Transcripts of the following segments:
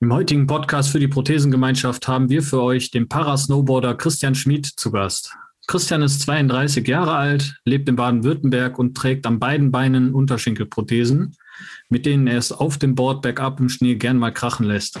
Im heutigen Podcast für die Prothesengemeinschaft haben wir für euch den Parasnowboarder Christian Schmid zu Gast. Christian ist 32 Jahre alt, lebt in Baden-Württemberg und trägt an beiden Beinen Unterschenkelprothesen, mit denen er es auf dem Board bergab im Schnee gern mal krachen lässt.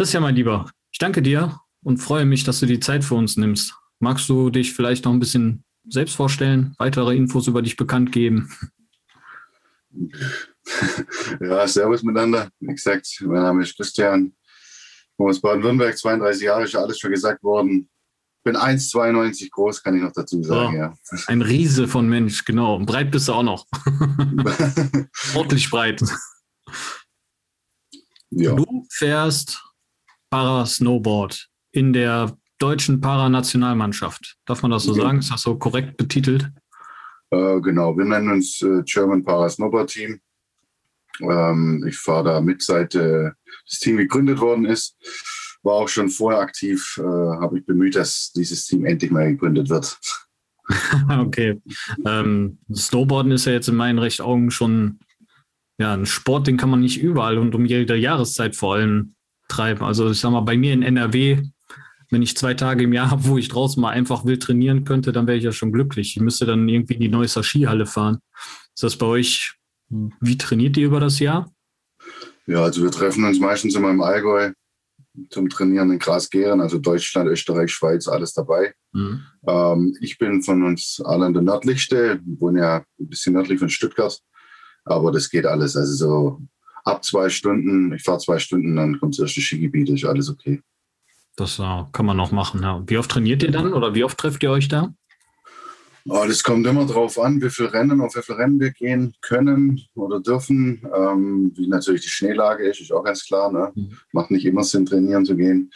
Christian, mein Lieber, ich danke dir und freue mich, dass du die Zeit für uns nimmst. Magst du dich vielleicht noch ein bisschen selbst vorstellen, weitere Infos über dich bekannt geben? Ja, servus miteinander. Wie gesagt, mein Name ist Christian. Aus Baden-Württemberg, 32 Jahre, ist alles schon gesagt worden. Bin 1,92 groß, kann ich noch dazu sagen, Ja. ja. Ein Riese von Mensch, genau. Und breit bist du auch noch. Ordentlich breit. ja. Du fährst Para-Snowboard in der deutschen Paranationalmannschaft. Darf man das so Ja. sagen? Ist das so korrekt betitelt? Äh, genau, wir nennen uns äh, German Para Snowboard Team. Ähm, ich fahre da mit, seit äh, das Team gegründet worden ist. War auch schon vorher aktiv, äh, habe ich bemüht, dass dieses Team endlich mal gegründet wird. okay. Ähm, Snowboarden ist ja jetzt in meinen recht Augen schon ja, ein Sport, den kann man nicht überall und um jede Jahreszeit vor allem treiben. Also ich sag mal, bei mir in NRW, wenn ich zwei Tage im Jahr habe, wo ich draußen mal einfach wild trainieren könnte, dann wäre ich ja schon glücklich. Ich müsste dann irgendwie in die Neusser Skihalle fahren. Ist das bei euch, wie trainiert ihr über das Jahr? Ja, also wir treffen uns meistens immer im Allgäu zum Trainieren in Grasgären, also Deutschland, Österreich, Schweiz, alles dabei. Mhm. Ähm, ich bin von uns allen der nördlichste, wohne ja ein bisschen nördlich von Stuttgart, aber das geht alles. Also so ab zwei Stunden, ich fahre zwei Stunden, dann kommt das erste Skigebiet, ist alles okay. Das kann man noch machen. Ja. Wie oft trainiert ihr dann oder wie oft trefft ihr euch da? Oh, das kommt immer darauf an, wie viel Rennen, auf wie viel Rennen wir gehen können oder dürfen. Ähm, wie natürlich die Schneelage ist, ist auch ganz klar. Ne? Mhm. Macht nicht immer Sinn, trainieren zu gehen.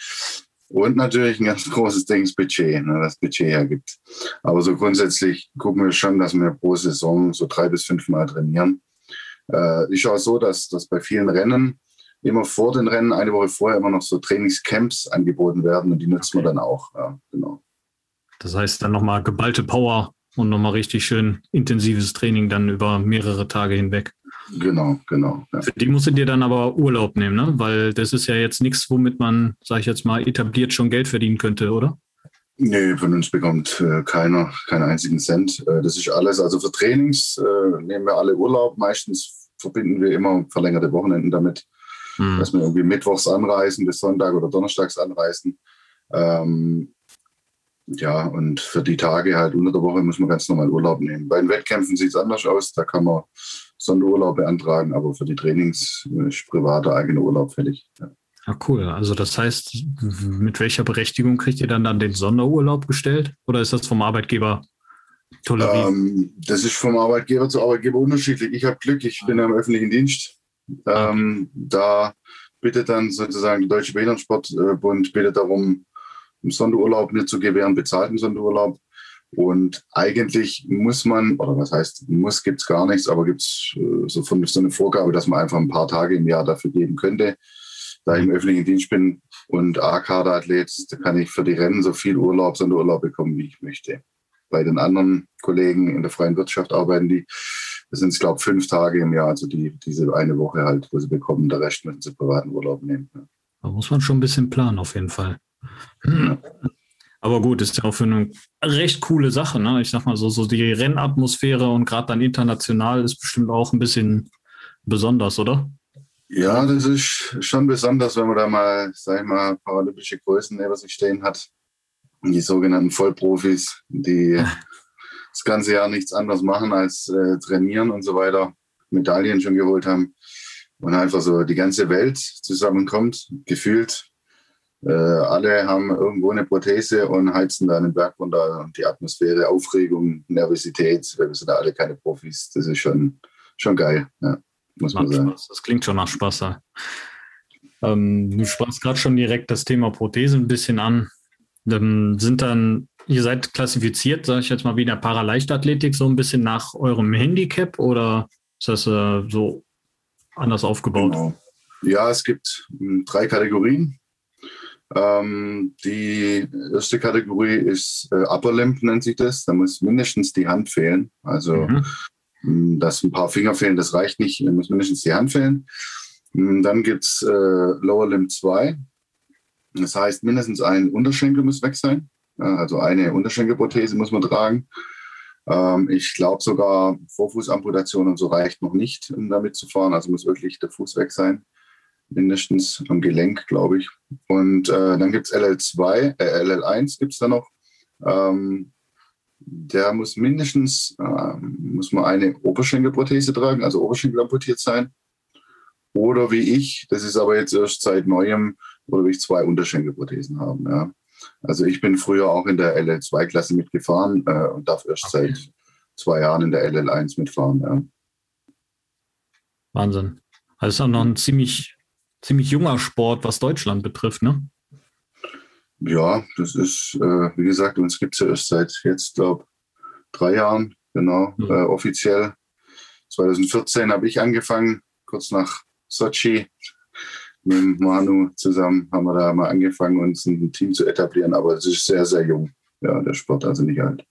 Und natürlich ein ganz großes Ding das Budget, ne, das Budget hergibt. Aber so grundsätzlich gucken wir schon, dass wir pro Saison so drei bis fünf Mal trainieren. Äh, ist auch so, dass, dass bei vielen Rennen immer vor den Rennen, eine Woche vorher, immer noch so Trainingscamps angeboten werden und die nutzen wir dann auch. Ja, genau. Das heißt dann nochmal geballte Power und nochmal richtig schön intensives Training dann über mehrere Tage hinweg. Genau, genau. Ja. Für die musst du dir dann aber Urlaub nehmen, ne? Weil das ist ja jetzt nichts, womit man, sag ich jetzt mal, etabliert schon Geld verdienen könnte, oder? Nee, von uns bekommt äh, keiner keinen einzigen Cent. Äh, das ist alles. Also für Trainings äh, nehmen wir alle Urlaub. Meistens verbinden wir immer verlängerte Wochenenden damit, Hm. dass wir irgendwie mittwochs anreisen, bis Sonntag oder Donnerstags anreisen. Ähm, ja, und für die Tage halt unter der Woche muss man ganz normal Urlaub nehmen. Bei den Wettkämpfen sieht es anders aus. Da kann man Sonderurlaub beantragen, aber für die Trainings äh, ist privater eigener Urlaub fällig. Ja. Ja, cool. Also das heißt, mit welcher Berechtigung kriegt ihr dann, dann den Sonderurlaub gestellt? Oder ist das vom Arbeitgeber toleriert? Ähm, das ist vom Arbeitgeber zu Arbeitgeber unterschiedlich. Ich habe Glück, ich bin ja im öffentlichen Dienst. Ähm, da bittet dann sozusagen der Deutsche Behindertensportbund bittet darum, einen Sonderurlaub mir zu gewähren, bezahlten Sonderurlaub. Und eigentlich muss man, oder was heißt, muss gibt es gar nichts, aber gibt es äh, so, so eine Vorgabe, dass man einfach ein paar Tage im Jahr dafür geben könnte. Da ich im öffentlichen Dienst bin und A-Kader-Athlet, da kann ich für die Rennen so viel Urlaub, Sonderurlaub bekommen, wie ich möchte. Bei den anderen Kollegen in der freien Wirtschaft arbeiten die, das sind, glaube ich, fünf Tage im Jahr, also die, diese eine Woche halt, wo sie bekommen, der Rest müssen sie privaten Urlaub nehmen. Ja. Da muss man schon ein bisschen planen, auf jeden Fall. Aber gut, ist ja auch für eine recht coole Sache. Ne? Ich sag mal so, so die Rennatmosphäre und gerade dann international ist bestimmt auch ein bisschen besonders, oder? Ja, das ist schon besonders, wenn man da mal, sag ich mal, paralympische Größen neben sich stehen hat. Die sogenannten Vollprofis, die das ganze Jahr nichts anderes machen als äh, trainieren und so weiter, Medaillen schon geholt haben und einfach so die ganze Welt zusammenkommt, gefühlt. Äh, alle haben irgendwo eine Prothese und heizen da einen Berg runter und die Atmosphäre, Aufregung, Nervosität, wir sind da alle keine Profis, das ist schon, schon geil, ja, muss man sagen. Spaß. Das klingt schon nach Spaß. ja. Ähm, du sprachst gerade schon direkt das Thema Prothese ein bisschen an. Ähm, sind dann, ihr seid klassifiziert, sage ich jetzt mal, wie in der Paraleichtathletik, so ein bisschen nach eurem Handicap oder ist das äh, so anders aufgebaut? Genau. Ja, es gibt hm, drei Kategorien. Ähm, die erste Kategorie ist äh, Upper Limb, nennt sich das. Da muss mindestens die Hand fehlen. Also, mhm. Hm, dass ein paar Finger fehlen, das reicht nicht. Muss mindestens die Hand fehlen. Hm, dann gibt es äh, Lower Limb 2. Das heißt, mindestens ein Unterschenkel muss weg sein. Also eine Unterschenkelprothese muss man tragen. Ähm, ich glaube sogar Vorfußamputation und so reicht noch nicht, um damit zu fahren. Also muss wirklich der Fuß weg sein mindestens am Gelenk, glaube ich. Und äh, dann gibt es LL2, äh, LL1 gibt es da noch. Ähm, der muss mindestens, äh, muss man eine Oberschenkelprothese tragen, also Oberschenkel amputiert sein. Oder wie ich, das ist aber jetzt erst seit neuem, oder wie ich zwei Unterschenkelprothesen haben. Ja. Also ich bin früher auch in der LL2-Klasse mitgefahren äh, und darf erst okay. seit zwei Jahren in der LL1 mitfahren. Ja. Wahnsinn. Also ist auch noch ein ziemlich ziemlich junger Sport, was Deutschland betrifft, ne? Ja, das ist, äh, wie gesagt, uns gibt es ja erst seit jetzt, glaube drei Jahren, genau, mhm. äh, offiziell. 2014 habe ich angefangen, kurz nach Sochi. Mit Manu zusammen haben wir da mal angefangen, uns ein Team zu etablieren, aber es ist sehr, sehr jung, ja, der Sport, also nicht alt.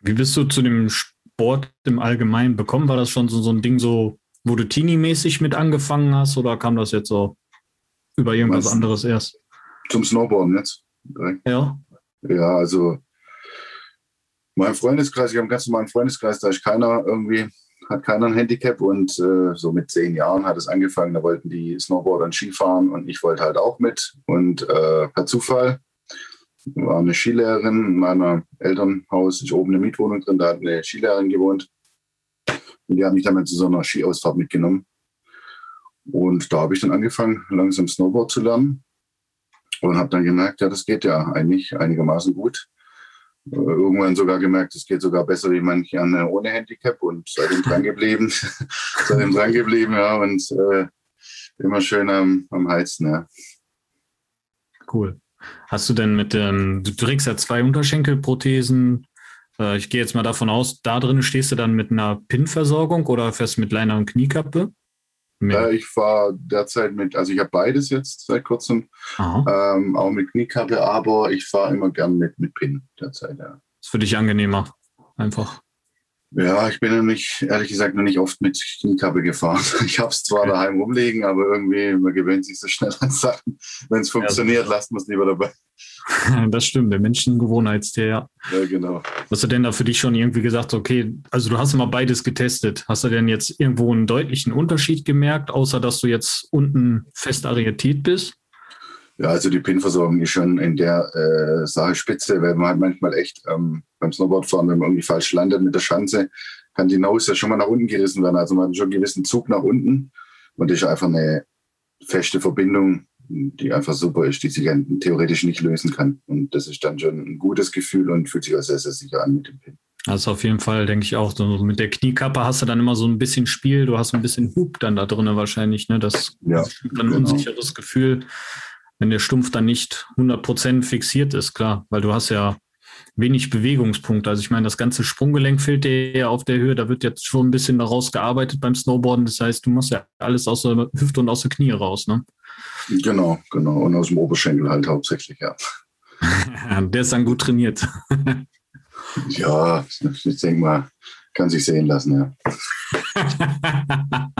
Wie bist du zu dem Sport im Allgemeinen bekommen? War das schon so, so ein Ding so wo du Teenie-mäßig mit angefangen hast oder kam das jetzt so über irgendwas Was? anderes erst? Zum Snowboarden jetzt. Ja. Ja, also mein Freundeskreis, ich habe einen ganz normalen Freundeskreis, da ist keiner irgendwie, hat keiner ein Handicap und äh, so mit zehn Jahren hat es angefangen, da wollten die Snowboarder und Skifahren und ich wollte halt auch mit und äh, per Zufall war eine Skilehrerin in meinem Elternhaus, ich oben eine Mietwohnung drin, da hat eine Skilehrerin gewohnt und die hat mich dann zu so einer Skiausfahrt mitgenommen. Und da habe ich dann angefangen, langsam Snowboard zu lernen. Und habe dann gemerkt, ja, das geht ja eigentlich einigermaßen gut. Äh, irgendwann sogar gemerkt, es geht sogar besser wie manche andere ohne Handicap und seitdem dran geblieben. seitdem dran geblieben, ja, und äh, immer schön am, am Heizen, ja. Cool. Hast du denn mit dem, du trägst ja zwei Unterschenkelprothesen, äh, ich gehe jetzt mal davon aus, da drin stehst du dann mit einer PIN-Versorgung oder fährst du mit Leiner und Kniekappe? Ja, ich fahre derzeit mit, also ich habe beides jetzt seit kurzem, ähm, auch mit Kniekappe, aber ich fahre immer gern mit, mit PIN derzeit, ja. ist für dich angenehmer, einfach. Ja, ich bin nämlich, ehrlich gesagt, noch nicht oft mit Kniekappe gefahren. Ich habe es zwar okay. daheim rumliegen, aber irgendwie, man gewöhnt sich so schnell an Sachen. Wenn es funktioniert, ja. lasst man es lieber dabei. Das stimmt, der Menschengewohnheitstier, ja. Ja, genau. Hast du denn da für dich schon irgendwie gesagt, okay, also du hast immer beides getestet. Hast du denn jetzt irgendwo einen deutlichen Unterschied gemerkt, außer dass du jetzt unten fest arietiert bist? Ja, also die Pinversorgung ist schon in der äh, Sache spitze, weil man halt manchmal echt ähm, beim Snowboardfahren, wenn man irgendwie falsch landet mit der Schanze, kann die Nose ja schon mal nach unten gerissen werden. Also man hat schon einen gewissen Zug nach unten und das ist einfach eine feste Verbindung, die einfach super ist, die sich theoretisch nicht lösen kann. Und das ist dann schon ein gutes Gefühl und fühlt sich auch sehr, sehr sicher an mit dem Pin. Also auf jeden Fall denke ich auch, so mit der Kniekappe hast du dann immer so ein bisschen Spiel, du hast ein bisschen Hub dann da drin wahrscheinlich, ne? Das ja, ist dann ein genau. unsicheres Gefühl wenn der Stumpf dann nicht 100% fixiert ist, klar, weil du hast ja wenig Bewegungspunkte. Also ich meine, das ganze Sprunggelenk fehlt dir ja auf der Höhe, da wird jetzt schon ein bisschen daraus gearbeitet beim Snowboarden. Das heißt, du musst ja alles aus der Hüfte und aus der Knie raus, ne? Genau, genau. Und aus dem Oberschenkel halt hauptsächlich, ja. der ist dann gut trainiert. ja, ich denke mal, kann sich sehen lassen, ja.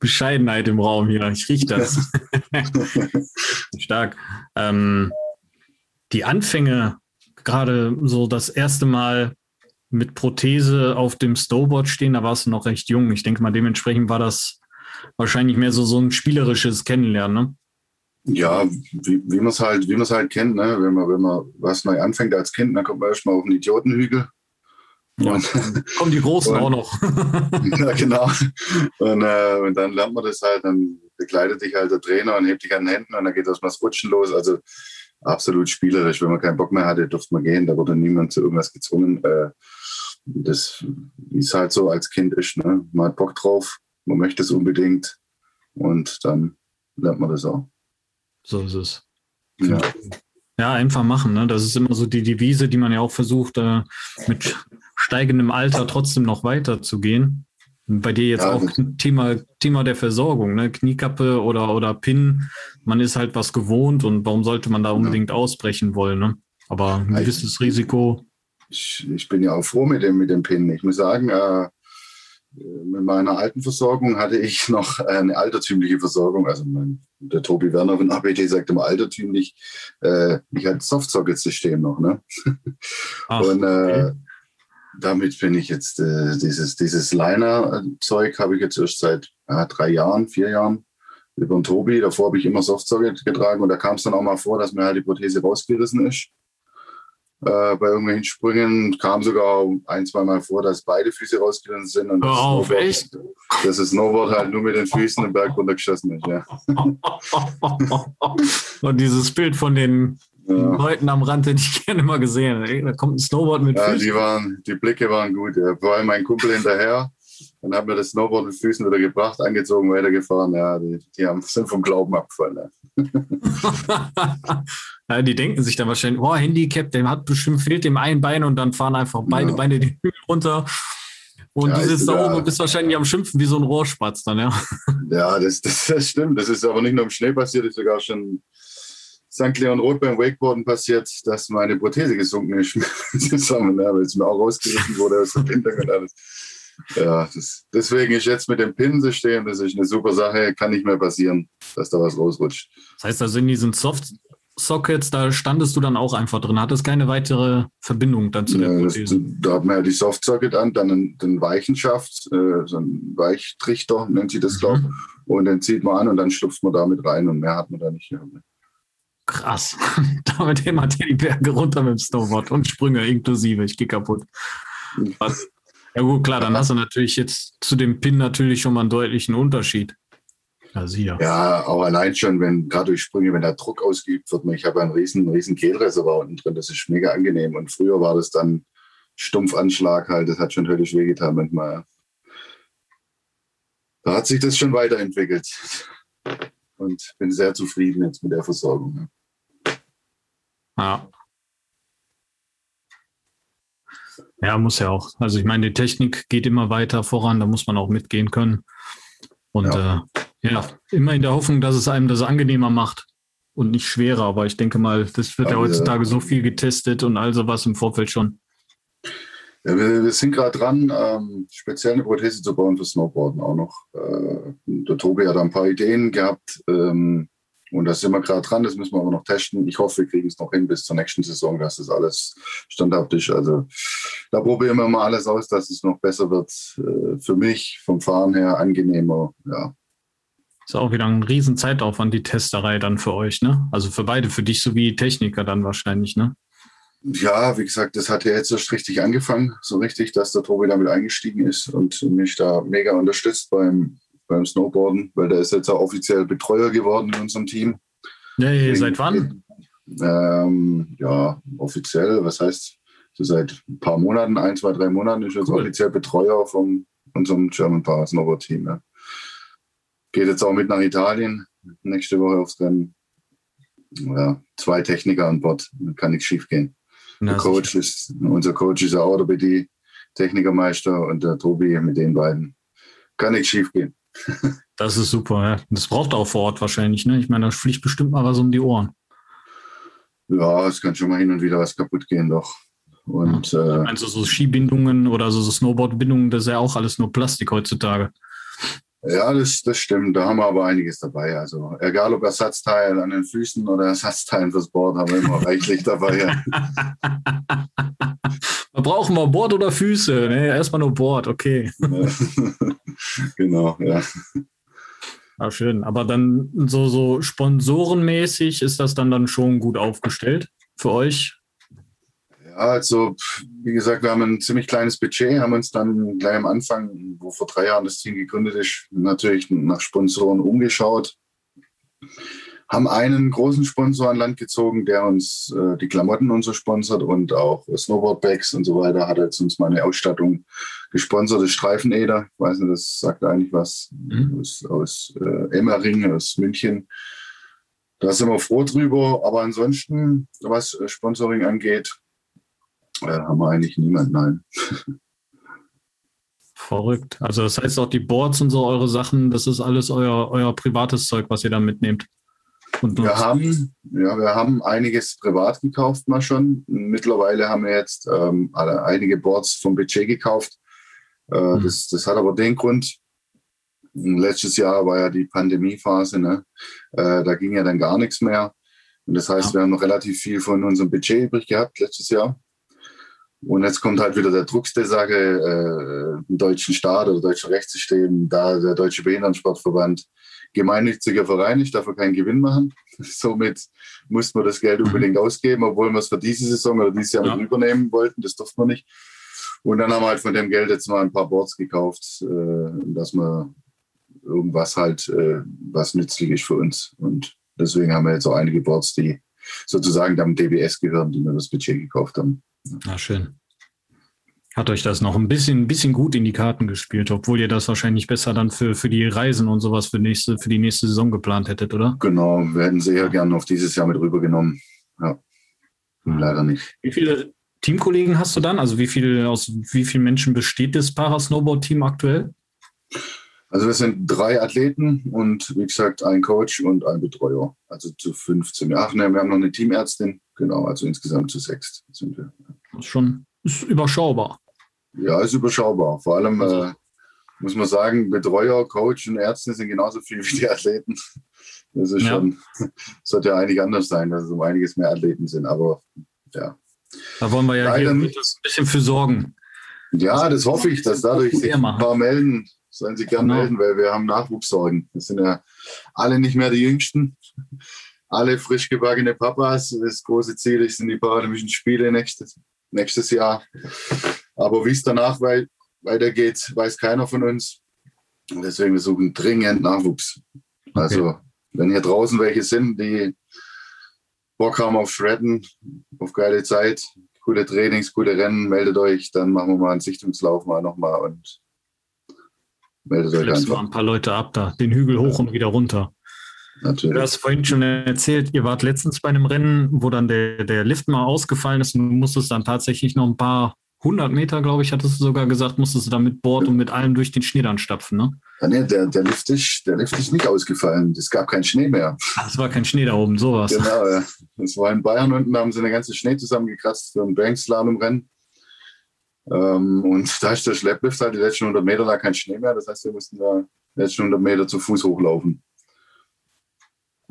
Bescheidenheit im Raum hier, ich rieche das. Stark. Ähm, die Anfänge, gerade so das erste Mal mit Prothese auf dem Snowboard stehen, da warst du noch recht jung. Ich denke mal, dementsprechend war das wahrscheinlich mehr so, so ein spielerisches Kennenlernen, ne? Ja, wie, wie man es halt, halt kennt, ne? wenn man, wenn man was neu anfängt als Kind, dann kommt man erstmal auf einen Idiotenhügel ja, kommen die Großen und, auch noch. ja, genau. Und, äh, und, dann lernt man das halt, dann begleitet dich halt der Trainer und hebt dich an den Händen und dann geht das mal das Rutschen los. Also absolut spielerisch. Wenn man keinen Bock mehr hatte, durfte man gehen. Da wurde niemand zu irgendwas gezwungen. Äh, das ist halt so als Kind ist. Ne? Man hat Bock drauf, man möchte es unbedingt und dann lernt man das auch. So ist es. Ja. Ja, einfach machen. Ne? Das ist immer so die Devise, die man ja auch versucht, äh, mit steigendem Alter trotzdem noch weiterzugehen. Bei dir jetzt Ja, auch Thema, Thema der Versorgung, ne? Kniekappe oder, oder Pin. Man ist halt was gewohnt und warum sollte man da unbedingt ausbrechen wollen? Ne? Aber ein Ja, ich- gewisses Risiko. ich, ich bin ja auch froh mit dem, mit dem PIN. Ich muss sagen, äh, mit meiner alten Versorgung hatte ich noch eine altertümliche Versorgung. Also mein, der Tobi Werner von ABT sagt immer altertümlich. Äh, ich hatte Softsocket-System noch. Ne? Ach, Und äh, okay. Damit bin ich jetzt, äh, dieses, dieses Liner-Zeug habe ich jetzt erst seit äh, drei Jahren, vier Jahren über den Tobi. Davor habe ich immer Softsocket getragen und da kam es dann auch mal vor, dass mir halt die Prothese rausgerissen ist. Äh, bei irgendwelchen Sprüngen kam sogar ein, zwei Mal vor, dass beide Füße rausgerissen sind. Und Hör das auf, Snowboard- echt? Dass das Snowboard halt nur mit den Füßen den Berg runtergeschossen ist. Ja. und dieses Bild von den Ja. Leuten am Rand hätte ich gerne mal gesehen. Ey, Da kommt ein Snowboard mit Ja, Füßen. die, waren, die Blicke waren gut. Ja. Vor allem mein Kumpel hinterher. Dann hat mir das Snowboard mit Füßen wieder gebracht, angezogen, weitergefahren. Ja, die, die haben, sind vom Glauben abgefallen. Ja. die denken sich dann wahrscheinlich, oh, Handicap, dem hat bestimmt fehlt dem ein Bein und dann fahren einfach beide. Beine den Hügel runter. Und Ja, du sitzt ist da oben und bist wahrscheinlich am Schimpfen wie so ein Rohrspatz dann, ja. Ja, das, das, das stimmt. Das ist aber nicht nur im Schnee passiert, ist sogar schon St. Leon Roth beim Wakeboarden passiert, dass meine Prothese gesunken ist zusammen, ja, weil es mir auch rausgerissen wurde aus der Bindung und alles. Ja, das, deswegen ist jetzt mit dem Pin-System, das ist eine super Sache, kann nicht mehr passieren, dass da was rausrutscht. Das heißt, also in diesen Soft-Sockets, da standest du dann auch einfach drin, hattest keine weitere Verbindung dann zu der Ja, das, Prothese. da hat man ja die Softsocket an, dann den, den Weichenschaft, äh, so ein Weichtrichter nennt sie das, glaube ich. Mhm. Und den zieht man an und dann schlupft man damit rein und mehr hat man da nicht. gehabt. Krass. Damit hämmert ihr die Berge runter mit dem Snowboard und Sprünge inklusive. Ich gehe kaputt. Was? Ja gut, klar, dann hast du natürlich jetzt zu dem Pin natürlich schon mal einen deutlichen Unterschied. Ja, sicher. Ja, auch allein schon, wenn gerade durch Sprünge, wenn der Druck ausgeübt wird. Ich habe einen riesen, riesen Kehlreservoir unten drin, das ist mega angenehm. Und früher war das dann Stumpfanschlag halt, das hat schon höllisch wehgetan manchmal. Da hat sich das schon weiterentwickelt. Und bin sehr zufrieden jetzt mit der Versorgung. Ja. Ja. Muss ja auch. Also ich meine, die Technik geht immer weiter voran, da muss man auch mitgehen können. Und ja, äh, ja immer in der Hoffnung, dass es einem das angenehmer macht und nicht schwerer. Aber ich denke mal, das wird ja Aber, heutzutage so viel getestet und all sowas im Vorfeld schon. Ja, wir, wir sind gerade dran, ähm, speziell eine Prothese zu bauen für Snowboarden auch noch. Äh, der Tobi hat ein paar Ideen gehabt ähm, und da sind wir gerade dran, das müssen wir aber noch testen. Ich hoffe, wir kriegen es noch hin bis zur nächsten Saison, dass das alles standhaft ist. Also da probieren wir mal alles aus, dass es noch besser wird äh, für mich, vom Fahren her angenehmer. Ja, Ist auch wieder ein riesen Zeitaufwand, die Testerei dann für euch, ne? Also für beide, für dich sowie Techniker dann wahrscheinlich, ne? Ja, wie gesagt, das hat ja jetzt erst richtig angefangen, so richtig, dass der Tobi damit eingestiegen ist und mich da mega unterstützt beim, beim Snowboarden, weil der ist jetzt auch offiziell Betreuer geworden in unserem Team. Nee, seit wann? Ähm, ja, offiziell, was heißt, so seit ein paar Monaten, ein, zwei, drei Monaten ist jetzt Cool. offiziell Betreuer von unserem German Power Snowboard Team. Ja. Geht jetzt auch mit nach Italien, nächste Woche aufs Rennen. Ja, zwei Techniker an Bord, kann nichts schief gehen. Na, Der Coach ist, unser Coach ist ja auch der BD Technikermeister und der Tobi mit den beiden. Kann nichts schief gehen. Das ist super, ja. Das braucht auch vor Ort wahrscheinlich, ne? Ich meine, da fliegt bestimmt mal was um die Ohren. Ja, es kann schon mal hin und wieder was kaputt gehen, doch. Und äh, Meinst du, so Skibindungen oder so Snowboardbindungen, das ist ja auch alles nur Plastik heutzutage. Ja, das, das stimmt. Da haben wir aber einiges dabei. Also egal ob Ersatzteil an den Füßen oder Ersatzteilen fürs Board, haben wir immer reichlich dabei. Ja. Brauchen wir Board oder Füße? Ne, erstmal nur Board, okay. genau, ja. Ah, schön. Aber dann so, so sponsorenmäßig ist das dann, dann schon gut aufgestellt für euch? Ja, also wie gesagt, wir haben ein ziemlich kleines Budget, haben uns dann gleich am Anfang, wo vor drei Jahren das Team gegründet ist, natürlich nach Sponsoren umgeschaut. Haben einen großen Sponsor an Land gezogen, der uns äh, die Klamotten und so sponsert und auch Snowboardbags und so weiter. Hat jetzt uns meine Ausstattung gesponsert, das Streifeneder. Ich weiß nicht, das sagt eigentlich was. Mhm. Aus, aus äh, Emmering, aus München. da sind wir froh drüber. Aber ansonsten, was Sponsoring angeht, äh, haben wir eigentlich niemanden, nein. Verrückt. Also das heißt auch die Boards und so eure Sachen, das ist alles euer, euer privates Zeug, was ihr da mitnehmt. wir haben, ja, wir haben einiges privat gekauft mal schon. Mittlerweile haben wir jetzt ähm, einige Boards vom Budget gekauft. Äh, mhm. das, das hat aber den Grund, letztes Jahr war ja die Pandemiephase, ne? Äh, da ging ja dann gar nichts mehr. Und das heißt, ja. wir haben noch relativ viel von unserem Budget übrig gehabt letztes Jahr. Und jetzt kommt halt wieder der Drucks der Sache, äh, im deutschen Staat oder deutschen Rechtssystem, da der Deutsche Behindertensportverband gemeinnütziger Verein, ich darf keinen Gewinn machen. Somit mussten wir das Geld mhm. unbedingt ausgeben, obwohl wir es für diese Saison oder dieses Jahr ja. übernehmen wollten. Das durften wir nicht. Und dann haben wir halt von dem Geld jetzt mal ein paar Boards gekauft, äh, dass wir irgendwas halt, äh, was nützlich ist für uns. Und deswegen haben wir jetzt auch einige Boards, die sozusagen dem DBS gehören, die wir das Budget gekauft haben. Ah, schön. Hat euch das noch ein bisschen, ein bisschen gut in die Karten gespielt, obwohl ihr das wahrscheinlich besser dann für, für die Reisen und sowas für, nächste, für die nächste Saison geplant hättet, oder? Genau, wir hätten sehr gerne auf dieses Jahr mit rübergenommen. Ja. Hm. Leider nicht. Wie viele Teamkollegen hast du dann? Also wie viele, aus wie vielen Menschen besteht das Parasnowboard-Team aktuell? Also wir sind drei Athleten und wie gesagt ein Coach und ein Betreuer. Also zu 15. Ach ne, wir haben noch eine Teamärztin. Genau, also insgesamt zu sechs sind wir. Das ist schon ist überschaubar. Ja, ist überschaubar. Vor allem äh, muss man sagen, Betreuer, Coach und Ärzte sind genauso viel wie die Athleten. Das ist ja. schon, sollte ja eigentlich anders sein, dass es um einiges mehr Athleten sind. Aber ja. Da wollen wir ja Leider hier ein bisschen für sorgen. Ja, das hoffe ich, dass dadurch sich ein paar melden, sollen Sie gerne genau. melden, weil wir haben Nachwuchssorgen. Das sind ja alle nicht mehr die Jüngsten. Alle frisch gebackene Papas. Das große Ziel ist, sind die Paralympischen Spiele nächstes, nächstes Jahr. Aber wie es danach wei weitergeht, weiß keiner von uns. Deswegen wir suchen dringend Nachwuchs. Okay. Also, wenn hier draußen welche sind, die Bock haben auf Shredden, auf geile Zeit, coole Trainings, coole Rennen, meldet euch, dann machen wir mal einen Sichtungslauf mal nochmal und meldet euch einfach. mal ein paar Leute ab da, den Hügel hoch und wieder runter. Natürlich. Du hast vorhin schon erzählt, ihr wart letztens bei einem Rennen, wo dann der, der Lift mal ausgefallen ist und du musstest dann tatsächlich noch ein paar hundert Meter, glaube ich, hattest du sogar gesagt, musstest du dann mit Bord und mit allem durch den Schnee dann stapfen, ne? Ja, nee, der, der, Lift ist, der Lift ist nicht ausgefallen. Es gab keinen Schnee mehr. Ach, es war kein Schnee da oben, sowas. Genau, ja. Es war in Bayern unten, da haben sie eine ganze Schnee zusammengekratzt für ein Bankslalom-Rennen. Ähm, und da ist der Schlepplift halt die letzten 100 Meter, da kein Schnee mehr. Das heißt, wir mussten da die letzten 100 Meter zu Fuß hochlaufen.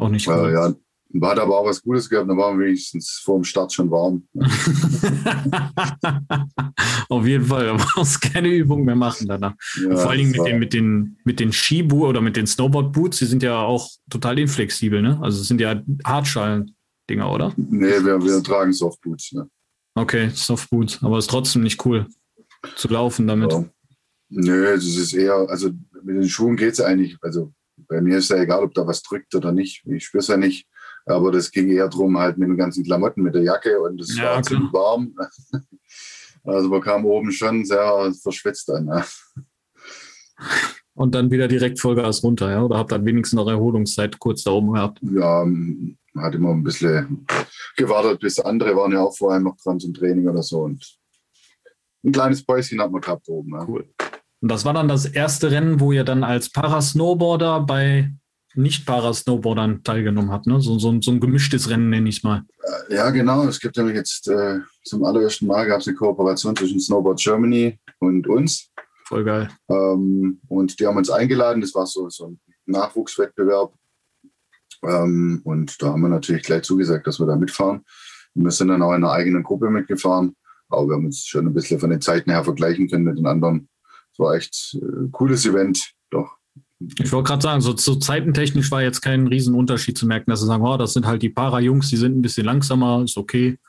Auch nicht gut. Äh, ja, hat aber auch was Gutes gehabt, da waren wir wenigstens vor dem Start schon warm. Auf jeden Fall, da brauchst keine Übung mehr machen danach. Ja, Vor allen Dingen mit den, mit den, mit den Skibu oder mit den Snowboard-Boots, die sind ja auch total inflexibel, ne? Also es sind ja Hartschalen-Dinger, oder? Nee, wir, wir tragen Softboots, ne? Okay, Softboots, aber es ist trotzdem nicht cool zu laufen damit. Ja. Nö, das ist eher, also mit den Schuhen geht es eigentlich. Also bei mir ist ja egal, ob da was drückt oder nicht. Ich spüre es ja nicht. Aber das ging eher darum, halt mit den ganzen Klamotten, mit der Jacke und es ja, war ziemlich warm. Also man kam oben schon sehr verschwitzt an. Ja. Und dann wieder direkt Vollgas runter, ja? Oder habt dann wenigstens noch Erholungszeit kurz da oben gehabt? Ja, man hat immer ein bisschen gewartet, bis andere waren ja auch vorher noch dran zum Training oder so. Und ein kleines Päuschen hat man gehabt oben. Ja. Cool. Und das war dann das erste Rennen, wo ihr dann als Parasnowboarder bei nicht-Parasnowboardern teilgenommen habt, ne? So, so, so ein gemischtes Rennen nenne ich es mal. Äh, ja, genau. Es gibt nämlich jetzt äh, zum allerersten Mal gab es eine Kooperation zwischen Snowboard Germany und uns. Voll geil. Ähm, und die haben uns eingeladen. Das war so, so ein Nachwuchswettbewerb. Ähm, und da haben wir natürlich gleich zugesagt, dass wir da mitfahren. Und wir sind dann auch in einer eigenen Gruppe mitgefahren. Aber wir haben uns schon ein bisschen von den Zeiten her vergleichen können mit den anderen. War echt ein äh, cooles Event, doch. Ich wollte gerade sagen, so, so zeitentechnisch war jetzt kein Riesenunterschied zu merken, dass sie sagen, oh, das sind halt die Para-Jungs, die sind ein bisschen langsamer, ist okay.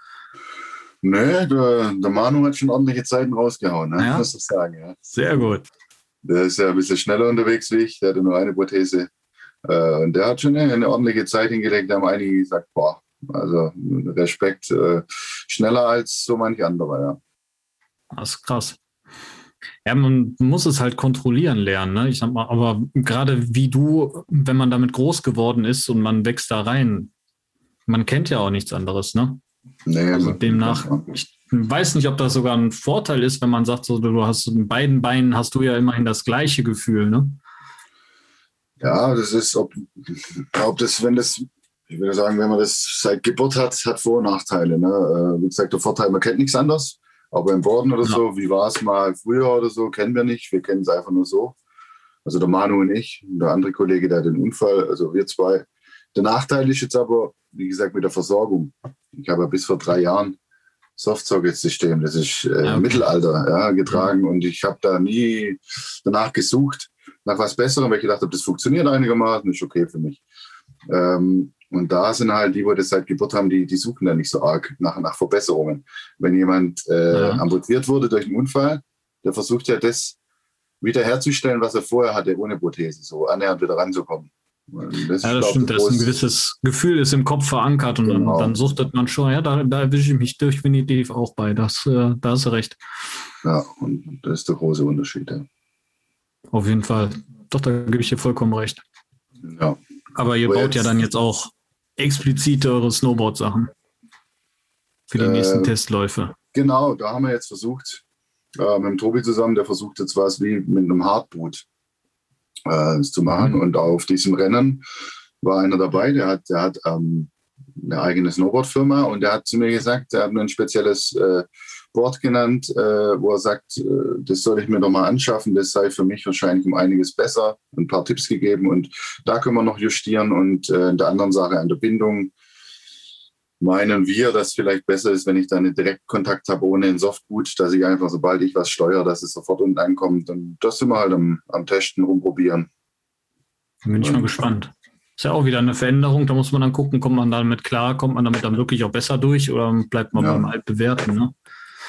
Nee, der, der Manu hat schon ordentliche Zeiten rausgehauen, ne? ja? muss ich sagen. Ja. Sehr gut. Der ist ja ein bisschen schneller unterwegs wie ich, der hatte nur eine Prothese. Äh, und der hat schon eine, eine, ordentliche Zeit hingelegt, da haben einige gesagt, boah, also Respekt, äh, schneller als so manche andere, ja. Das ist krass. Ja, man muss es halt kontrollieren lernen. Ne? Ich sag mal, aber gerade wie du, wenn man damit groß geworden ist und man wächst da rein, man kennt ja auch nichts anderes, ne? Nee, also demnach, ich weiß nicht, ob das sogar ein Vorteil ist, wenn man sagt, so, du hast in beiden Beinen hast du ja immerhin das gleiche Gefühl, ne? Ja, das ist, ob, ob das, wenn das, ich würde sagen, wenn man das seit Geburt hat, hat Vor- und Nachteile. Ne? Äh, wie gesagt, der Vorteil, man kennt nichts anderes. Aber im Boden oder ja. so, wie war es mal früher oder so, kennen wir nicht. Wir kennen es einfach nur so. Also der Manu und ich, und der andere Kollege, der hat den Unfall, also wir zwei. Der Nachteil ist jetzt aber, wie gesagt, mit der Versorgung. Ich habe ja bis vor drei Jahren Softsocket-System, das ist äh, ja, okay. Mittelalter, ja, getragen. Und ich habe da nie danach gesucht nach was Besserem, weil ich gedacht habe, das funktioniert einigermaßen, ist okay für mich. Ähm, und da sind halt die, die das seit Geburt haben, die, die suchen da nicht so arg nach, nach Verbesserungen. Wenn jemand äh, ja. amputiert wurde durch einen Unfall, der versucht ja das wiederherzustellen, was er vorher hatte, ohne Prothese, so annähernd wieder ranzukommen. Das ja, das stimmt. Das ist ein gewisses Gefühl ist im Kopf verankert und genau. dann, dann, suchtet man schon. Ja, da, da erwische ich mich definitiv auch bei. Das, äh, da hast du recht. Ja, und das ist der große Unterschied. Ja. Auf jeden Fall. Doch, da gebe ich dir vollkommen recht. Ja. Aber ihr Aber baut jetzt, ja dann jetzt auch explizit eure Snowboard-Sachen für die äh, nächsten Testläufe. Genau, da haben wir jetzt versucht, äh, mit dem Tobi zusammen, der versucht jetzt was wie mit einem Hardboot äh, zu machen. Mhm. Und auf diesem Rennen war einer dabei, der hat, der hat ähm, eine eigene Snowboard-Firma und der hat zu mir gesagt, der hat ein spezielles äh, Board genannt, äh, wo er sagt, äh, das soll ich mir doch mal anschaffen, das sei für mich wahrscheinlich um einiges besser, ein paar Tipps gegeben und da können wir noch justieren und äh, in der anderen Sache an der Bindung meinen wir, dass vielleicht besser ist, wenn ich dann einen Direktkontakt habe ohne ein Softboot, dass ich einfach, sobald ich was steuere, dass es sofort unten ankommt. Und das sind wir halt am, am Testen, rumprobieren. Bin ich mal gespannt. Ist ja auch wieder eine Veränderung. Da muss man dann gucken, kommt man damit klar, kommt man damit dann wirklich auch besser durch oder bleibt man ja. beim Altbewerten. Ne?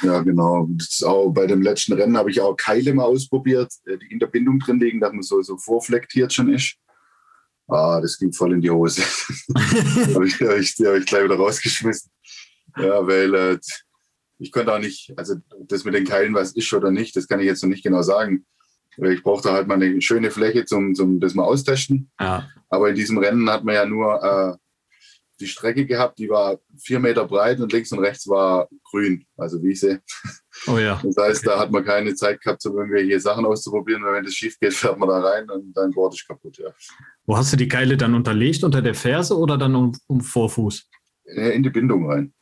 Ja, genau. auch bei dem letzten Rennen habe ich auch Keile mal ausprobiert, äh, die in der Bindung drin liegen, dass man so, so vorflektiert schon ist. Ah, das ging voll in die Hose. habe ich, hab ich, hab ich gleich wieder rausgeschmissen. Ja, weil äh, ich konnte auch nicht, also das mit den Keilen, was ist oder nicht, das kann ich jetzt noch nicht genau sagen. Ich brauchte halt mal eine schöne Fläche zum, zum das mal austesten. Ja. Aber in diesem Rennen hat man ja nur äh, die Strecke gehabt, die war vier Meter breit und links und rechts war grün, also Wiese. Oh ja. Das heißt, okay. da hat man keine Zeit gehabt, um irgendwelche Sachen auszuprobieren, weil wenn das schief geht, fährt man da rein und dein Board ist kaputt, ja. Wo hast du die Keile dann unterlegt? Unter der Ferse oder dann um, um Vorfuß? In die Bindung rein.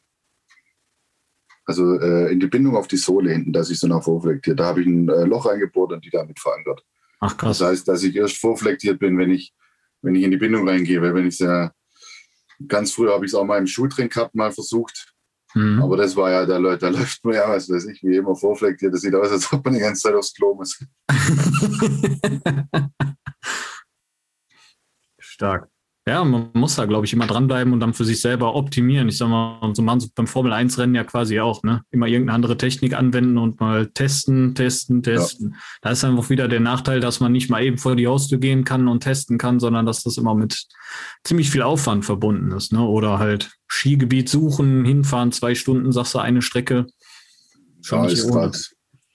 Also äh, in die Bindung auf die Sohle hinten, dass ich so nach vorflektiert. Da habe ich ein äh, Loch eingebohrt und die damit verankert. Ach krass. Das heißt, dass ich erst vorflektiert bin, wenn ich, wenn ich in die Bindung reingehe, weil wenn ich ja ganz früh habe ich es auch mal im Schultrink gehabt, mal versucht. Mhm. Aber das war ja, da, da läuft man ja, was weiß ich, wie immer vorflektiert. Das sieht aus, als ob man die ganze Zeit aufs Klo muss. Stark. Ja, man muss da, glaube ich, immer dranbleiben und dann für sich selber optimieren. Ich sag mal, so machen sie beim Formel 1-Rennen ja quasi auch, ne? Immer irgendeine andere Technik anwenden und mal testen, testen, testen. Ja. Da ist einfach wieder der Nachteil, dass man nicht mal eben vor die Haustür gehen kann und testen kann, sondern dass das immer mit ziemlich viel Aufwand verbunden ist, ne? Oder halt Skigebiet suchen, hinfahren, zwei Stunden, sagst du, eine Strecke. Schon ja, nicht ohne.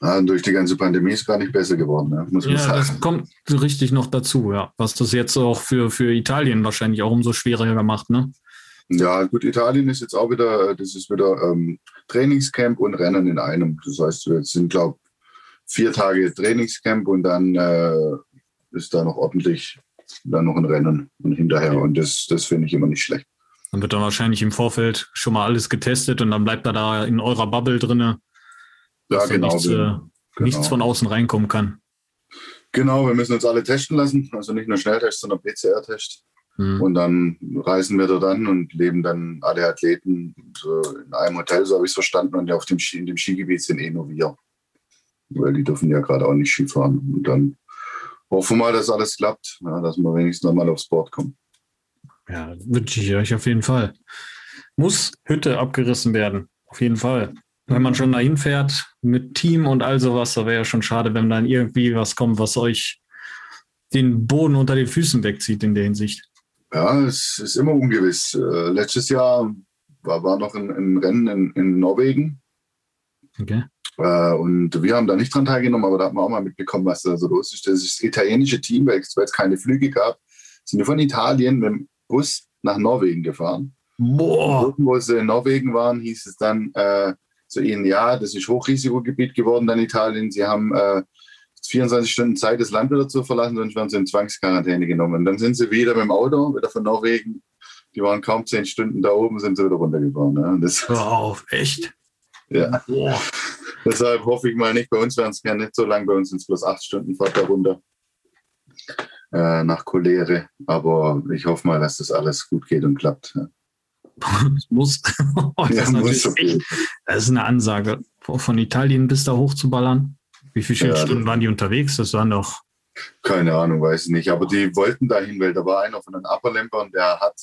Ja, durch die ganze Pandemie ist gar nicht besser geworden, ne? muss man ja, sagen. Das kommt richtig noch dazu, ja. Was das jetzt auch für, für Italien wahrscheinlich auch umso schwieriger macht, ne? Ja, gut, Italien ist jetzt auch wieder, das ist wieder ähm, Trainingscamp und Rennen in einem. Das heißt, wir sind, glaube ich, vier Tage Trainingscamp und dann äh, ist da noch ordentlich dann noch ein Rennen und hinterher. Und das, das finde ich immer nicht schlecht. Dann wird dann wahrscheinlich im Vorfeld schon mal alles getestet und dann bleibt er da in eurer Bubble drinne ja, genau, nichts, äh, genau. nichts von außen reinkommen kann. Genau, wir müssen uns alle testen lassen, also nicht nur Schnelltest, sondern PCR-Test. Mhm. Und dann reisen wir dort an und leben dann alle Athleten in einem Hotel, so habe ich es verstanden. Und auf dem Ski, in dem Skigebiet sind eh nur wir. Weil die dürfen ja gerade auch nicht Skifahren. Und dann hoffen wir mal, dass alles klappt, ja, dass wir wenigstens nochmal aufs Board kommen. Ja, wünsche ich euch auf jeden Fall. Muss Hütte abgerissen werden. Auf jeden Fall wenn man schon dahin fährt mit Team und all sowas, da wäre ja schon schade, wenn dann irgendwie was kommt, was euch den Boden unter den Füßen wegzieht in der Hinsicht. Ja, es ist immer ungewiss. Äh, letztes Jahr war, war noch ein, ein Rennen in, in, Norwegen. Okay. Äh, und wir haben da nicht dran teilgenommen, aber da hat man auch mal mitbekommen, was da so los ist. Das ist das italienische Team, weil es keine Flüge gab, sind wir von Italien mit dem Bus nach Norwegen gefahren. Boah. Wo sie in Norwegen waren, hieß es dann äh, zu ihnen, ja, das ist Hochrisikogebiet geworden dann Italien. Sie haben äh, 24 Stunden Zeit, das Land wieder zu verlassen, sonst werden sie in Zwangsquarantäne genommen. Und dann sind sie wieder mit dem Auto, wieder von Norwegen. Die waren kaum zehn Stunden da oben, sind sie wieder runtergefahren. Ne? Das, wow, echt? Ja. Boah. Deshalb hoffe ich mal nicht, bei uns werden es ja nicht so lang, bei uns sind es bloß acht Stunden Fahrt da runter äh, nach Cholere. Aber ich hoffe mal, dass das alles gut geht und klappt. Ja. Das muss. das, ja, ist muss okay. das ist eine Ansage. Von Italien bis da hoch zu ballern. Wie viele ja, Stunden waren die unterwegs? Das waren doch. Keine Ahnung, weiß ich nicht. Aber die wollten dahin, weil da war einer von den Upperlempern, der hat,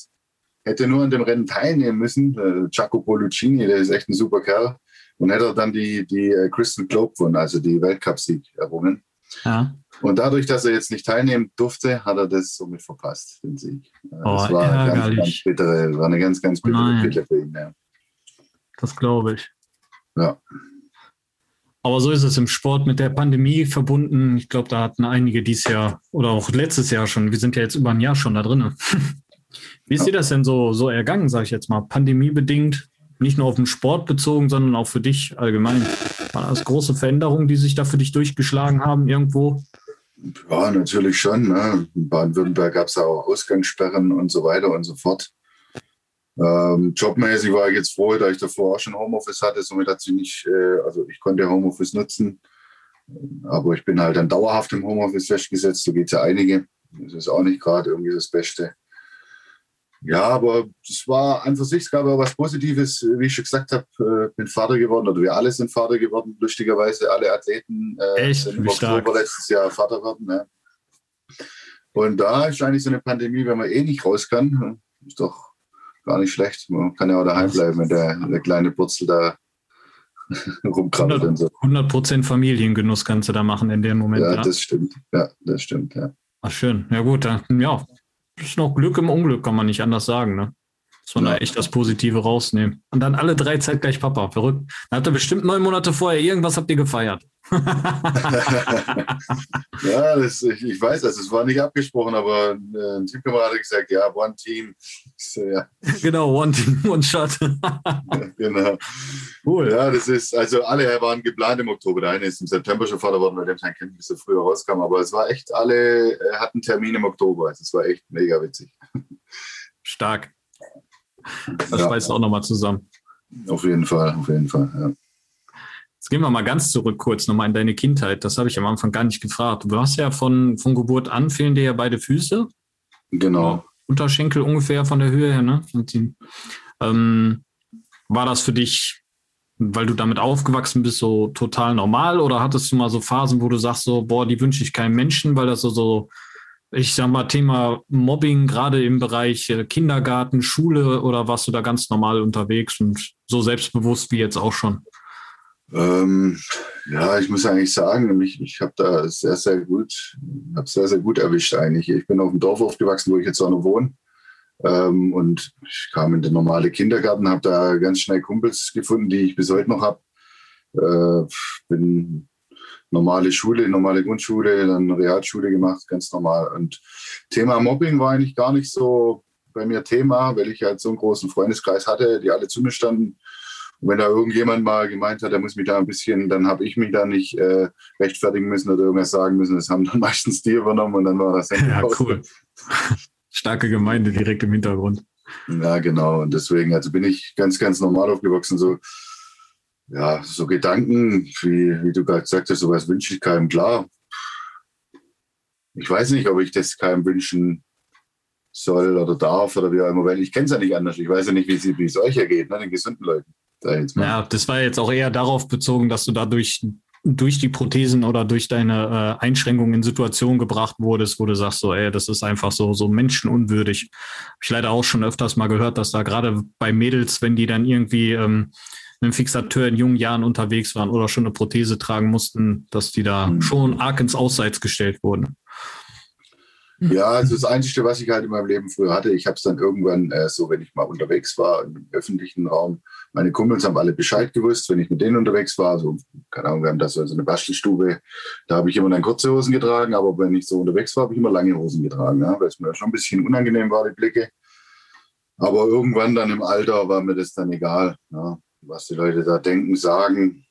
hätte nur an dem Rennen teilnehmen müssen. Äh, Jacopo Lucini, der ist echt ein super Kerl. Und hätte dann die, die äh, Crystal Globe gewonnen, also die Weltcupsieg errungen. Ja. Und dadurch, dass er jetzt nicht teilnehmen durfte, hat er das somit verpasst, den Sieg. Oh, das war, ganz, ganz bittere, war eine ganz, ganz bittere Pille für ihn. Ja. Das glaube ich. Ja. Aber so ist es im Sport mit der Pandemie verbunden. Ich glaube, da hatten einige dieses Jahr oder auch letztes Jahr schon. Wir sind ja jetzt über ein Jahr schon da drin. Wie ist ja. dir das denn so, so ergangen, sage ich jetzt mal? Pandemiebedingt, nicht nur auf den Sport bezogen, sondern auch für dich allgemein. War das große Veränderungen, die sich da für dich durchgeschlagen haben irgendwo? Ja, natürlich schon. Ne? In Baden-Württemberg gab es auch Ausgangssperren und so weiter und so fort. Ähm, jobmäßig war ich jetzt froh, da ich davor auch schon Homeoffice hatte. Somit hat sich nicht, äh, also ich konnte Homeoffice nutzen. Aber ich bin halt dann dauerhaft im Homeoffice festgesetzt. So geht es ja einige. Das ist auch nicht gerade irgendwie das Beste. Ja, aber es war an für sich, es gab auch was Positives, wie ich schon gesagt habe, äh, bin Vater geworden oder wir alle sind Vater geworden, lustigerweise. Alle Athleten äh, Echt? sind im Oktober letztes Jahr Vater geworden. Ja. Und da ist eigentlich so eine Pandemie, wenn man eh nicht raus kann, ist doch gar nicht schlecht. Man kann ja auch daheim bleiben, wenn der, der kleine Purzel da rumkrabbelt. 100, so. 100% Familiengenuss kannst du da machen in dem Moment. Ja, ja, das stimmt. Ja, das stimmt, ja. Ach, schön. Ja, gut, dann, ja, ist noch Glück im Unglück, kann man nicht anders sagen, ne? Muss man ja. da echt das Positive rausnehmen. Und dann alle drei Zeit gleich Papa. Verrückt. Da hat er bestimmt neun Monate vorher irgendwas habt ihr gefeiert. ja, das, ich, ich, weiß das. Es war nicht abgesprochen, aber äh, ein Teamkamerad hat gesagt, ja, One Team. So, ja. Genau, One Team, One Shot. genau. Cool. Ja, das ist, also alle waren geplant im Oktober. Der eine ist im September schon Vater geworden, weil der kein Kind ein bisschen früher rauskam. Aber es war echt, alle äh, hatten Termin im Oktober. Also es war echt mega witzig. Stark. Das ja. schweißt auch nochmal zusammen. Auf jeden Fall, auf jeden Fall, ja. Jetzt gehen wir mal ganz zurück kurz nochmal in deine Kindheit. Das habe ich am Anfang gar nicht gefragt. Du hast ja von, von Geburt an fehlen dir ja beide Füße. Genau. Unterschenkel ungefähr von der Höhe her, ne? Ähm, war das für dich, weil du damit aufgewachsen bist, so total normal oder hattest du mal so Phasen, wo du sagst so, boah, die wünsche ich keinem Menschen, weil das so, so ich sag mal, Thema Mobbing, gerade im Bereich äh, Kindergarten, Schule oder warst du da ganz normal unterwegs und so selbstbewusst wie jetzt auch schon? Ähm, ja, ich muss eigentlich sagen, ich, ich habe da sehr, sehr gut, habe sehr, sehr gut erwischt eigentlich. Ich bin auf dem Dorf aufgewachsen, wo ich jetzt auch noch wohne. Ähm, und ich kam in den normalen Kindergarten, habe da ganz schnell Kumpels gefunden, die ich bis heute noch habe. Äh, bin normale Schule, normale Grundschule, dann Realschule gemacht, ganz normal. Und Thema Mobbing war eigentlich gar nicht so bei mir Thema, weil ich halt so einen großen Freundeskreis hatte, die alle zu mir standen. Und wenn da irgendjemand mal gemeint hat, er muss mich da ein bisschen, dann habe ich mich da nicht äh, rechtfertigen müssen oder irgendwas sagen müssen. Das haben dann meistens die übernommen und dann war das Ja, cool. Starke Gemeinde direkt im Hintergrund. Ja, genau. Und deswegen, also bin ich ganz, ganz normal aufgewachsen. So, ja, so Gedanken, wie, wie du gerade gesagt hast, sowas wünsche ich keinem. Klar, ich weiß nicht, ob ich das keinem wünschen soll oder darf oder wie auch immer, weil ich kenne es ja nicht anders. Ich weiß ja nicht, wie es euch ergeht, ne, den gesunden Leuten. Da ja, das war jetzt auch eher darauf bezogen, dass du dadurch durch die Prothesen oder durch deine äh, Einschränkungen in Situationen gebracht wurdest, wo du sagst, so, ey, das ist einfach so, so menschenunwürdig. Habe ich leider auch schon öfters mal gehört, dass da gerade bei Mädels, wenn die dann irgendwie ähm, einem Fixateur in jungen Jahren unterwegs waren oder schon eine Prothese tragen mussten, dass die da mhm. schon arg ins Ausseits gestellt wurden. Ja, also das Einzige, was ich halt in meinem Leben früher hatte, ich habe es dann irgendwann äh, so, wenn ich mal unterwegs war im öffentlichen Raum, meine Kumpels haben alle Bescheid gewusst, wenn ich mit denen unterwegs war. So, keine Ahnung, wir haben da so eine Bastelstube, da habe ich immer dann kurze Hosen getragen, aber wenn ich so unterwegs war, habe ich immer lange Hosen getragen, ja, weil es mir schon ein bisschen unangenehm war, die Blicke. Aber irgendwann dann im Alter war mir das dann egal, ja, was die Leute da denken, sagen.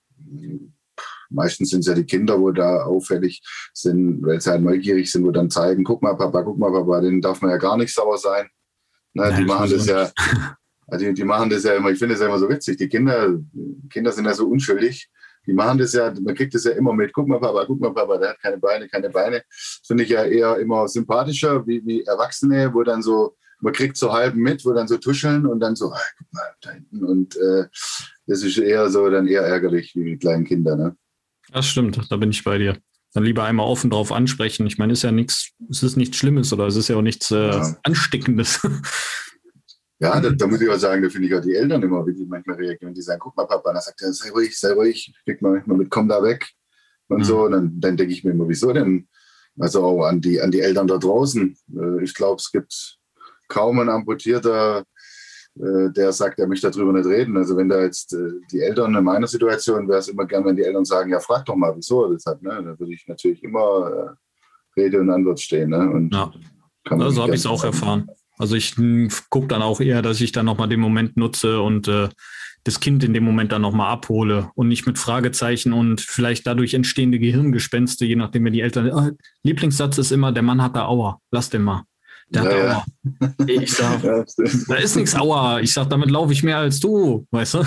Meistens sind es ja die Kinder, wo da auffällig sind, weil sie halt neugierig sind, wo dann zeigen, guck mal, Papa, guck mal, Papa, denen darf man ja gar nicht sauer sein. Na, Nein, die machen das ja, also die, die, machen das ja immer, ich finde das ja immer so witzig. Die Kinder, Kinder sind ja so unschuldig. Die machen das ja, man kriegt das ja immer mit. Guck mal, Papa, guck mal, Papa, der hat keine Beine, keine Beine. Das finde ich ja eher immer sympathischer, wie, wie Erwachsene, wo dann so, man kriegt so halb mit, wo dann so tuscheln und dann so, ah, guck mal, da hinten. Und äh, das ist eher so dann eher ärgerlich wie die kleinen Kinder, ne? Das stimmt, da bin ich bei dir. Dann lieber einmal offen drauf ansprechen. Ich meine, es ist ja nichts, es ist nichts Schlimmes oder es ist ja auch nichts äh, ja. Ansteckendes. Ja, da, da, muss ich auch sagen, da finde ich auch die Eltern immer, wie die manchmal reagieren. Die sagen, guck mal, Papa, dann sagt er, sei ruhig, sei ruhig, kriegt man manchmal mit, komm da weg und mhm. so. Und dann, dann denke ich mir immer, wieso denn? Also auch an die, an die Eltern da draußen. Äh, ich glaube, es gibt kaum einen Amputierter, der sagt, er möchte darüber nicht reden. Also wenn da jetzt äh, die Eltern in meiner Situation wäre es immer gern, wenn die Eltern sagen, ja, frag doch mal, wieso er das hat. Ne? Dann würde ich natürlich immer äh, Rede und Antwort stehen. Ne? Und ja, also habe ich es auch erfahren. Also ich gucke dann auch eher, dass ich dann nochmal den Moment nutze und äh, das Kind in dem Moment dann nochmal abhole und nicht mit Fragezeichen und vielleicht dadurch entstehende Gehirngespenste, je nachdem, wenn die Eltern. Oh, Lieblingssatz ist immer, der Mann hat da Aua, lass den mal. Der ja, ja. Ich sag, da ist nichts Aua. Ich sag, damit laufe ich mehr als du, weißt du?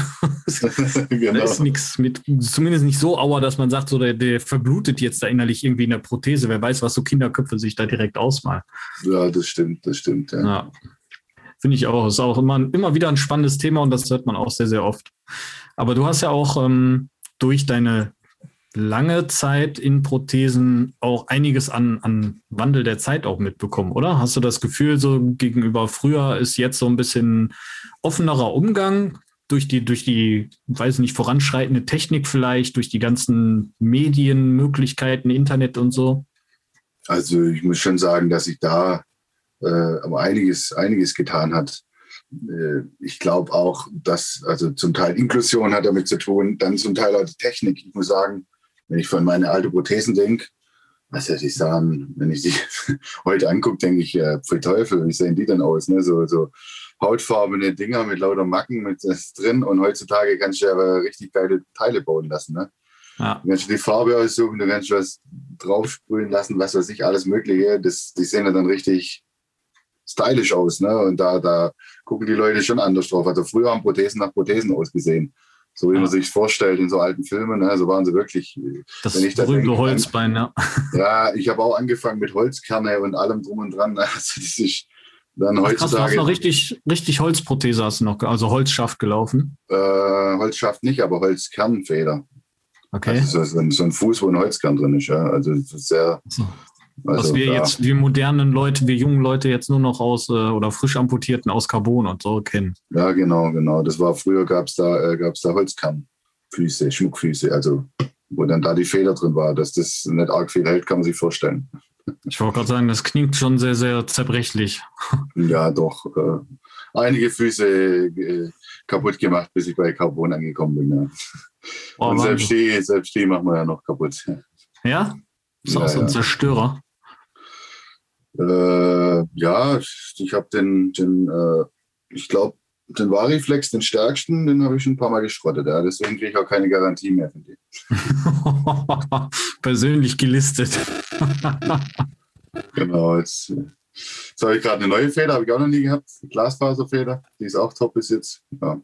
genau. Da ist nichts mit, zumindest nicht so Aua, dass man sagt, so der, der verblutet jetzt da innerlich irgendwie in der Prothese. Wer weiß, was so Kinderköpfe sich da direkt ausmalen. Ja, das stimmt, das stimmt, ja. ja. Finde ich auch. Ist auch immer, immer wieder ein spannendes Thema und das hört man auch sehr, sehr oft. Aber du hast ja auch ähm, durch deine lange Zeit in Prothesen auch einiges an, an Wandel der Zeit auch mitbekommen, oder? Hast du das Gefühl, so gegenüber früher ist jetzt so ein bisschen offenerer Umgang durch die, durch die, weiß nicht, voranschreitende Technik vielleicht, durch die ganzen Medienmöglichkeiten, Internet und so? Also ich muss schon sagen, dass sich da äh, aber einiges, einiges getan hat. Äh, ich glaube auch, dass, also zum Teil Inklusion hat damit zu tun, dann zum Teil auch die Technik. Ich muss sagen, wenn ich von meine alte Prothesen denke, was soll ich sagen, wenn ich die heute angucke, denke ich, äh, für Teufel, wie sehen die denn aus? Ne? So, so hautfarbene Dinger mit lauter Macken mit das drin und heutzutage kannst du aber richtig geile Teile bauen lassen. Ne? Ja. Du kannst die Farbe aussuchen, du kannst was draufsprühen lassen, was weiß ich, alles Mögliche. Das, die sehen dann richtig stylisch aus. Ne? Und da, da gucken die Leute schon anders drauf. Also früher haben Prothesen nach Prothesen ausgesehen so wie man sich vorstellt in so alten Filmen. Ne? So waren sie wirklich. Das wenn ich berühmte das Holzbein, ja. Ja, ich habe auch angefangen mit Holzkerne und allem drum und dran. Also das ist dann heutzutage. Hast du hast noch richtig, richtig Holzprothese hast du noch, also Holzschaft gelaufen? Äh, Holzschaft nicht, aber Holzkernfeder. Okay. Also so, ein, so ein Fuß, wo ein Holzkern drin ist. Ja. Also sehr, so. Also, Was wir ja. jetzt, wir modernen Leute, wir jungen Leute jetzt nur noch aus äh, oder frisch amputierten aus Carbon und so kennen. Ja, genau, genau. Das war früher gab es da, äh, gab's da Holzkammfüße, Schmuckfüße, also wo dann da die Feder drin war. Dass das nicht arg viel hält, kann man sich vorstellen. Ich wollte gerade sagen, das klingt schon sehr, sehr zerbrechlich. Ja, doch. Äh, einige Füße äh, kaputt gemacht, bis ich bei Carbon angekommen bin. Ja. Oh, und selbst die, selbst die machen wir ja noch kaputt. Ja? Ist ja, auch so ein ja. Zerstörer. Äh, ja, ich habe den, den äh, ich glaube, den Variflex, den stärksten, den habe ich schon ein paar Mal geschrottet. Ja. Deswegen kriege ich auch keine Garantie mehr von dir. Persönlich gelistet. genau, jetzt, jetzt habe ich gerade eine neue Feder, habe ich auch noch nie gehabt. Glasfaserfeder, die ist auch top bis jetzt. Ja.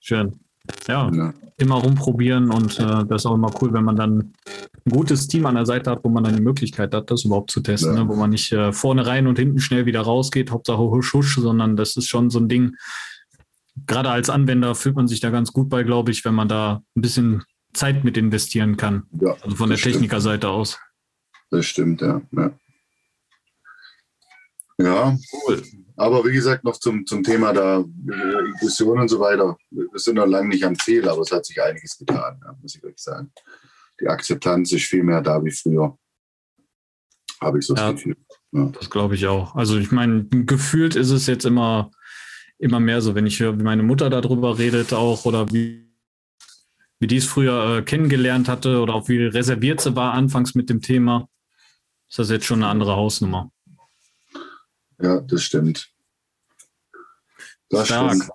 Schön. Ja, ja, immer rumprobieren und äh, das ist auch immer cool, wenn man dann ein gutes Team an der Seite hat, wo man dann die Möglichkeit hat, das überhaupt zu testen, ja. ne? wo man nicht äh, vorne rein und hinten schnell wieder rausgeht, Hauptsache husch husch, sondern das ist schon so ein Ding. Gerade als Anwender fühlt man sich da ganz gut bei, glaube ich, wenn man da ein bisschen Zeit mit investieren kann. Ja, also von der Technikerseite aus. Das stimmt, ja. Ja, ja. cool. Aber wie gesagt, noch zum, zum Thema da äh, Inklusion und so weiter. Wir sind noch lange nicht am Ziel, aber es hat sich einiges getan, ja, muss ich wirklich sagen die Akzeptanz ist viel mehr da wie früher. Habe ich so Ja. das Gefühl. Ja. Das glaube ich auch. Also ich meine, gefühlt ist es jetzt immer, immer mehr so, wenn ich höre, wie meine Mutter darüber redet auch oder wie, wie die es früher äh, kennengelernt hatte oder auch wie reserviert sie war anfangs mit dem Thema, ist das jetzt schon eine andere Hausnummer. Ja, das stimmt. Das Stark. stimmt.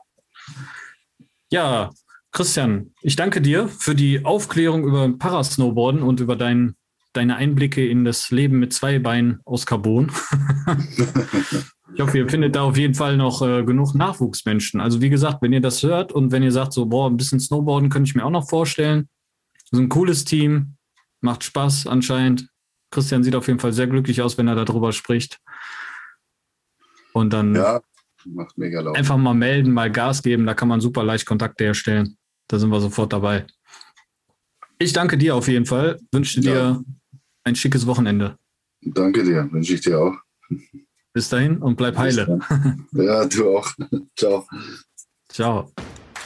Ja, Christian, ich danke dir für die Aufklärung über Parasnowboarden und über dein, deine Einblicke in das Leben mit zwei Beinen aus Carbon. ich hoffe, ihr findet da auf jeden Fall noch äh, genug Nachwuchsmenschen. Also wie gesagt, wenn ihr das hört und wenn ihr sagt, so, boah, ein bisschen Snowboarden könnte ich mir auch noch vorstellen. Ist ein cooles Team, macht Spaß anscheinend. Christian sieht auf jeden Fall sehr glücklich aus, wenn er darüber spricht. Und dann Ja, macht mega laut. einfach mal melden, mal Gas geben, da kann man super leicht Kontakte herstellen. Da sind wir sofort dabei. Ich danke dir auf jeden Fall, wünsche dir Ja. ein schickes Wochenende. Danke dir, wünsche ich dir auch. Bis dahin und bleib heile. Ja, du auch. Ciao. Ciao.